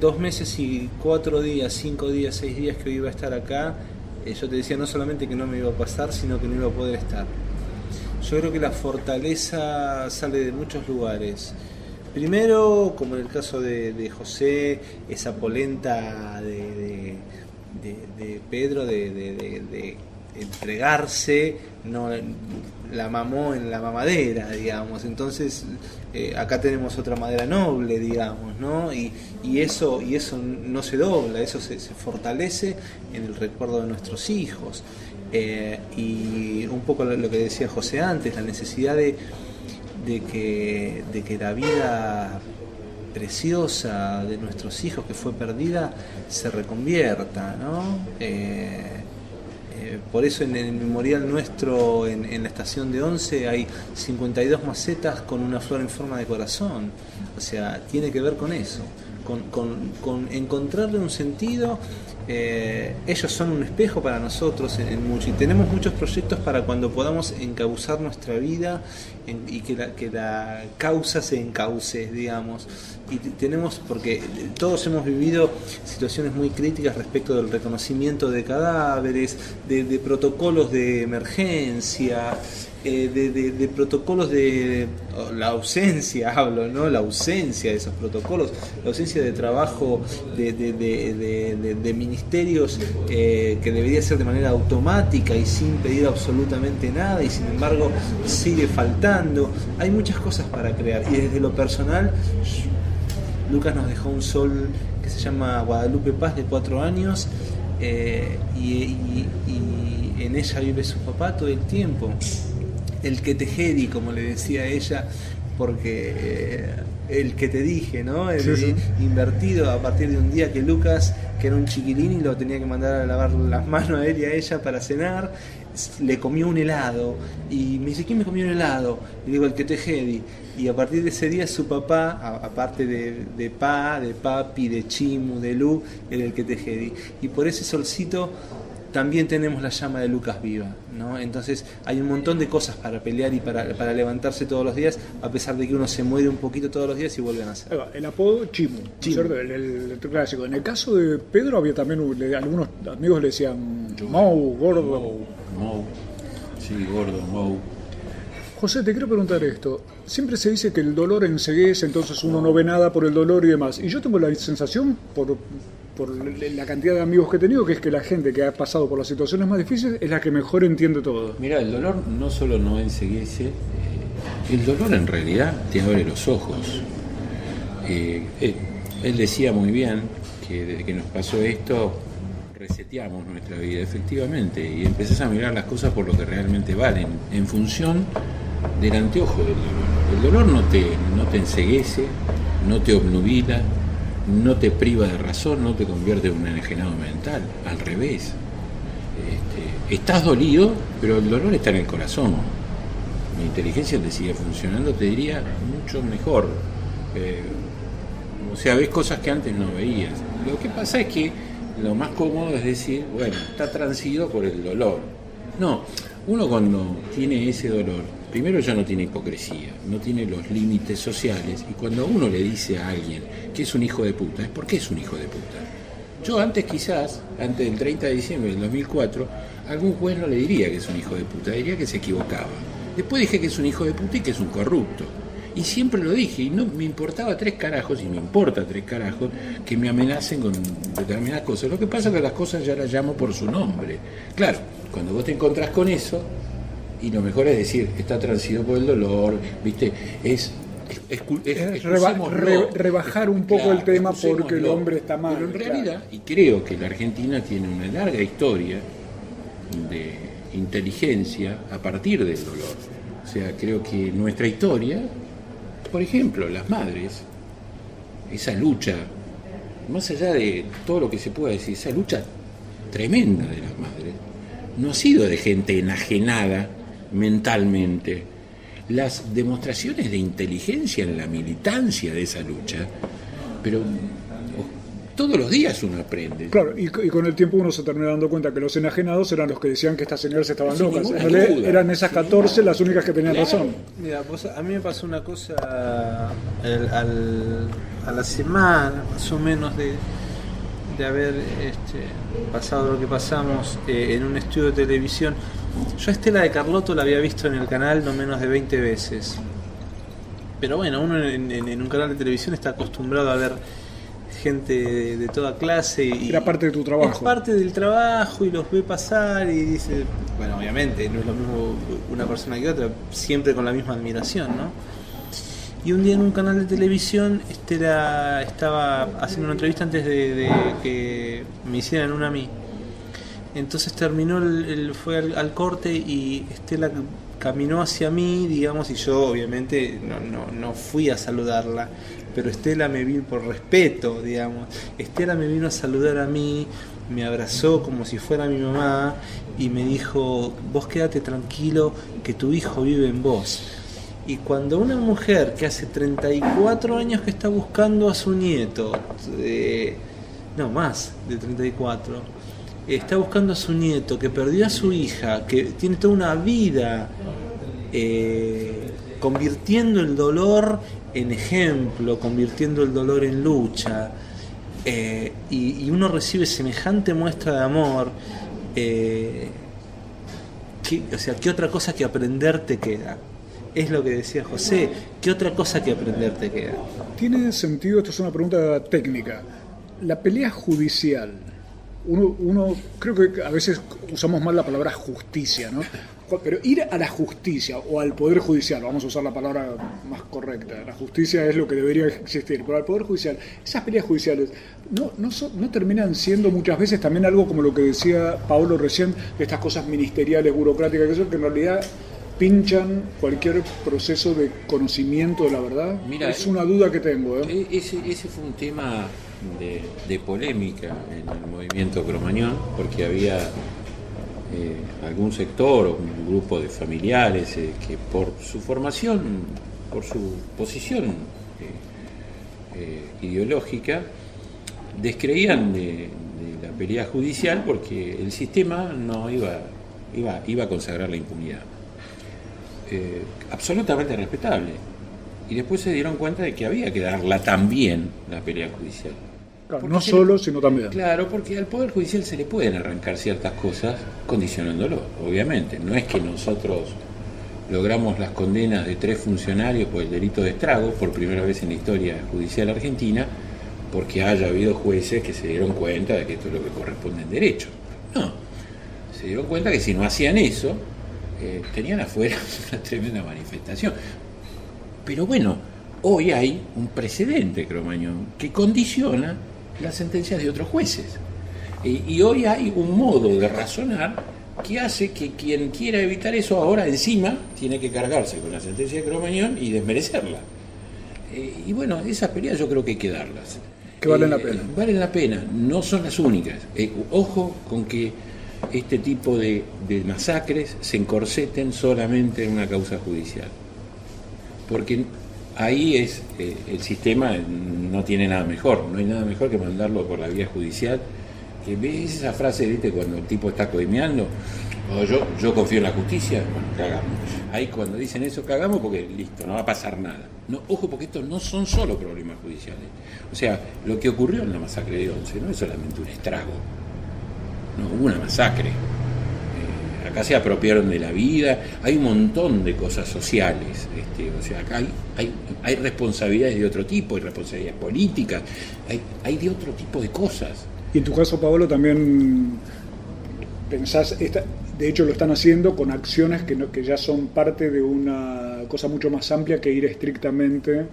S12: dos meses y cuatro días, cinco días, seis días que iba a estar acá, eh, yo te decía no solamente que no me iba a pasar, sino que no iba a poder estar. Yo creo que la fortaleza sale de muchos lugares. Primero, como en el caso de, José, esa polenta de, de Pedro de, entregarse, no la mamó en la mamadera, digamos. Entonces, eh, acá tenemos otra madera noble, digamos, ¿no? Y, y, eso, y eso no se dobla, eso se, fortalece en el recuerdo de nuestros hijos. Eh, y un poco lo que decía José antes, la necesidad de, de, que, de que la vida preciosa de nuestros hijos que fue perdida se reconvierta, ¿no? Eh, eh, por eso en el memorial nuestro en, en, la estación de Once hay 52 macetas con una flor en forma de corazón. O sea, tiene que ver con eso, con, con, con encontrarle un sentido eh, ellos son un espejo para nosotros en, en, mucho y tenemos muchos proyectos para cuando podamos encauzar nuestra vida en, y que la, que la causa se encauce, digamos. Y tenemos, porque todos hemos vivido situaciones muy críticas respecto del reconocimiento de cadáveres, de, de protocolos de emergencia, eh, de, de, protocolos de la ausencia, hablo, ¿no? La ausencia de esos protocolos, la ausencia de trabajo de, de ministerios eh, que debería ser de manera automática y sin pedir absolutamente nada y sin embargo sigue faltando. Hay muchas cosas para crear y desde lo personal, Lucas nos dejó un sol que se llama Guadalupe Paz de cuatro años eh, y en ella vive su papá todo el tiempo el que te jedi, como le decía ella, porque eh, el que te dije, ¿no? El, sí, sí. Invertido a partir de un día que Lucas, que era un chiquilín y lo tenía que mandar a lavar las manos a él y a ella para cenar, le comió un helado y me dice, ¿quién me comió un helado? Y digo, el que te jedi. Y a partir de ese día su papá, aparte de, de pa, de papi, de chimu, de lu, era el que te jedi. Y por ese solcito también tenemos la llama de Lucas viva, ¿no? Entonces hay un montón de cosas para pelear y para, para levantarse todos los días, a pesar de que uno se muere un poquito todos los días y vuelve a nacer.
S2: El apodo Chimu, Chimu. El, el, el, clásico. En el caso de Pedro había también algunos amigos le decían Mou, gordo.
S13: Mou, Mou. Sí, gordo, Mou.
S2: José, te quiero preguntar esto. Siempre se dice que el dolor enseguece, entonces uno no ve nada por el dolor y demás. Y yo tengo la sensación, por, por la cantidad de amigos que he tenido, que es que la gente que ha pasado por las situaciones más difíciles es la que mejor entiende todo.
S13: Mira, el dolor no solo no enseguece, eh, el dolor en realidad te abre los ojos. Eh, él, él decía muy bien que desde que nos pasó esto reseteamos nuestra vida, efectivamente, y empezás a mirar las cosas por lo que realmente valen, en función del anteojo del dolor. El dolor no te, no te enseguece, no te obnubila, no te priva de razón, no te convierte en un enajenado mental, al revés. Este, estás dolido, pero el dolor está en el corazón. Mi inteligencia te sigue funcionando, te diría, mucho mejor. Eh, o sea, ves cosas que antes no veías. Lo que pasa es que lo más cómodo es decir, bueno, está transido por el dolor. No, uno cuando tiene ese dolor primero ya no tiene hipocresía, no tiene los límites sociales y cuando uno le dice a alguien que es un hijo de puta, es porque es un hijo de puta. Yo antes quizás, antes del 30 de diciembre del 2004, algún juez no le diría que es un hijo de puta, diría que se equivocaba. Después dije que es un hijo de puta y que es un corrupto. Y siempre lo dije, y no me importaba tres carajos, y me importa tres carajos, que me amenacen con determinadas cosas. Lo que pasa es que las cosas ya las llamo por su nombre. Claro, cuando vos te encontrás con eso, y lo mejor es decir, está transido por el dolor, ¿viste? Es. es- es- es-
S2: Es reba-
S13: excusémoslo.
S2: re- rebajar un poco
S13: Claro,
S2: el tema porque el hombre está mal.
S13: Pero en
S2: claro.
S13: realidad, y creo que la Argentina tiene una larga historia de inteligencia a partir del dolor. O sea, creo que nuestra historia, por ejemplo, las madres, esa lucha, más allá de todo lo que se pueda decir, esa lucha tremenda de las madres, no ha sido de gente enajenada mentalmente. Las demostraciones de inteligencia en la militancia de esa lucha, pero todos los días uno aprende.
S2: Claro, y, co- y con el tiempo uno se termina dando cuenta que los enajenados eran los que decían que estas señoras estaban
S13: Sin
S2: locas. En
S13: ninguna
S2: realidad
S13: duda.
S2: eran esas 14 las únicas que tenían
S13: Claro.
S2: razón.
S12: Mira, vos- a mí me pasó una cosa al- al- a la semana, más o menos, de, de haber este, pasado lo que pasamos eh, en un estudio de televisión. Yo Estela de Carlotto la había visto en el canal no menos de 20 veces. Pero bueno, uno en, en- en un canal de televisión está acostumbrado a ver gente de, de toda clase. Y,
S2: Era parte de tu trabajo.
S12: Es parte del trabajo y los ve pasar y dice, bueno, obviamente no es lo mismo una persona que otra, siempre con la misma admiración, ¿no? Y un día en un canal de televisión Estela estaba haciendo una entrevista antes de, de que me hicieran una a mí. Entonces terminó, el, el- fue al, corte y Estela caminó hacia mí, digamos, y yo obviamente no, no, no fui a saludarla, pero Estela me vino por respeto, digamos. Estela me vino a saludar a mí, me abrazó como si fuera mi mamá y me dijo, vos quédate tranquilo que tu hijo vive en vos. Y cuando una mujer que hace 34 años que está buscando a su nieto, eh, no más de 34, está buscando a su nieto, que perdió a su hija, que tiene toda una vida eh, convirtiendo el dolor en ejemplo, convirtiendo el dolor en lucha, eh, y, uno recibe semejante muestra de amor, eh, ¿qué, o sea, ¿qué otra cosa que aprender te queda? Es lo que decía José, ¿qué otra cosa que aprender te queda?
S2: ¿Tiene sentido, esto es una pregunta técnica, la pelea judicial? Uno, uno creo que a veces usamos mal la palabra justicia, ¿no? Pero ir a la justicia o al poder judicial, vamos a usar la palabra más correcta, la justicia es lo que debería existir, pero al poder judicial, esas peleas judiciales no, no, no terminan siendo muchas veces también algo como lo que decía Paolo recién, de estas cosas ministeriales, burocráticas, que, eso, que en realidad pinchan cualquier proceso de conocimiento de la verdad.
S13: Mira,
S2: es una duda que tengo. ¿eh?
S13: E- Ese, ese fue un tema de, polémica en el movimiento cromañón, porque había eh, algún sector o un grupo de familiares eh, que por su formación, por su posición eh, ideológica, descreían de, la pelea judicial porque el sistema no iba, iba, iba a consagrar la impunidad. Absolutamente respetable. Y después se dieron cuenta de que había que darla también la pelea judicial.
S2: Claro, no solo, sino también.
S13: Claro, porque al Poder Judicial se le pueden arrancar ciertas cosas condicionándolo, obviamente. No es que nosotros logramos las condenas de tres funcionarios por el delito de estrago por primera vez en la historia judicial argentina, porque haya habido jueces que se dieron cuenta de que esto es lo que corresponde en derecho. No, se dieron cuenta que si no hacían eso, eh, tenían afuera una tremenda manifestación. Pero bueno, hoy hay un precedente, Cromañón, que condiciona las sentencias de otros jueces. Y, y hoy hay un modo de razonar que hace que quien quiera evitar eso ahora encima tiene que cargarse con la sentencia de Cromañón y desmerecerla. Eh, y bueno, esas peleas yo creo que hay que darlas.
S2: Que valen la
S13: Eh,
S2: pena.
S13: Valen la pena, no son las únicas. Eh, ojo con que este tipo de, de masacres se encorseten solamente en una causa judicial. Porque ahí es eh, el sistema no tiene nada mejor, no hay nada mejor que mandarlo por la vía judicial Este, ¿Ves esa frase, viste, cuando el tipo está coimeando? O yo, yo confío en la justicia, bueno, cagamos. Ahí cuando dicen eso, cagamos porque listo, no va a pasar nada. No, ojo, porque estos no son solo problemas judiciales. O sea, lo que ocurrió en la masacre de Once no es solamente un estrago. No, hubo una masacre. Acá se apropiaron de la vida, hay un montón de cosas sociales. Este, o sea, acá hay, hay, hay responsabilidades de otro tipo, hay responsabilidades políticas, hay, hay de otro tipo de cosas.
S2: Y en tu caso, Pablo, también pensás, esta, de hecho lo están haciendo con acciones que, no, que ya son parte de una cosa mucho más amplia que ir estrictamente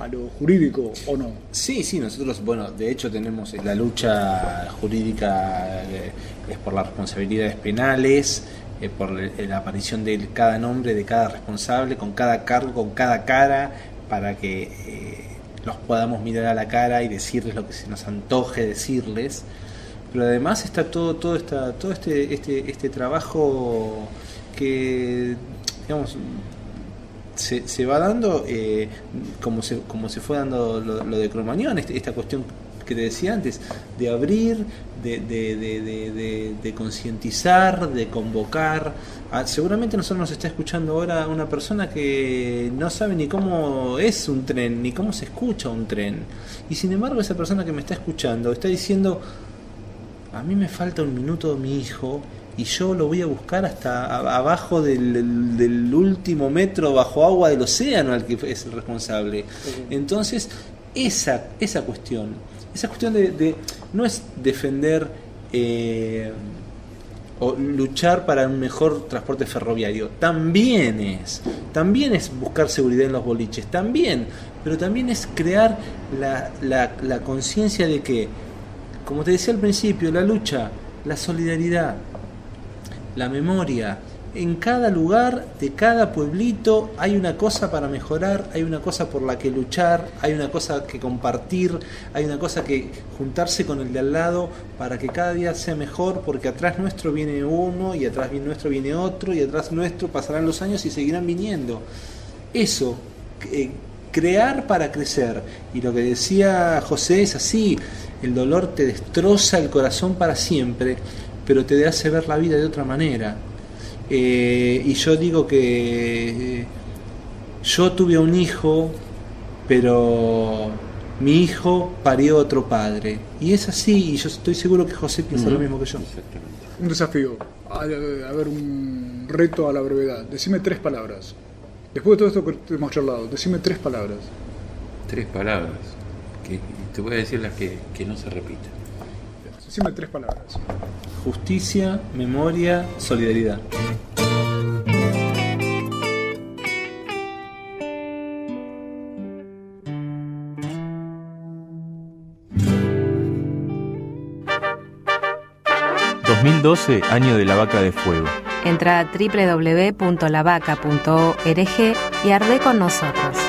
S2: a lo jurídico, ¿o no?
S12: Sí, sí, nosotros, bueno, de hecho tenemos la lucha jurídica eh, es por las responsabilidades penales, eh, por la aparición de cada nombre de cada responsable, con cada cargo, con cada cara, para que eh, los podamos mirar a la cara y decirles lo que se nos antoje decirles. Pero además está todo, todo, esta, todo este, este, este trabajo que, digamos, se, se va dando eh, como, se, como se fue dando lo, lo de Cromañón, este, esta cuestión que te decía antes, de abrir, de, de, de, de, concientizar, de convocar. Ah, seguramente nosotros nos está escuchando ahora una persona que no sabe ni cómo es un tren, ni cómo se escucha un tren. Y sin embargo esa persona que me está escuchando está diciendo, a mí me falta un minuto mi hijo y yo lo voy a buscar hasta abajo del, del último metro bajo agua del océano al que es el responsable. Entonces, esa, esa cuestión, esa cuestión de, de- no es defender eh, o luchar para un mejor transporte ferroviario, también es, también es buscar seguridad en los boliches, también, pero también es crear la, la, la conciencia de que, como te decía al principio, la lucha, la solidaridad, la memoria. En cada lugar de cada pueblito hay una cosa para mejorar, hay una cosa por la que luchar, hay una cosa que compartir, hay una cosa que juntarse con el de al lado para que cada día sea mejor, porque atrás nuestro viene uno y atrás nuestro viene otro y atrás nuestro pasarán los años y seguirán viniendo. Eso, eh, crear para crecer. Y lo que decía José es así, el dolor te destroza el corazón para siempre, pero te hace ver la vida de otra manera. Eh, y yo digo que eh, yo tuve un hijo, pero mi hijo parió otro padre. Y es así, y yo estoy seguro que José piensa lo mismo que yo.
S2: Un desafío, a, a ver, un reto a la brevedad. Decime tres palabras. Después de todo esto que hemos charlado, decime tres palabras.
S13: Tres palabras. Que, te voy a decir las que, que no se repiten.
S2: Decime tres palabras.
S12: Justicia, memoria, solidaridad.
S1: ...2012, año de la vaca de fuego.
S14: Entra a www.lavaca.org y arde con nosotros.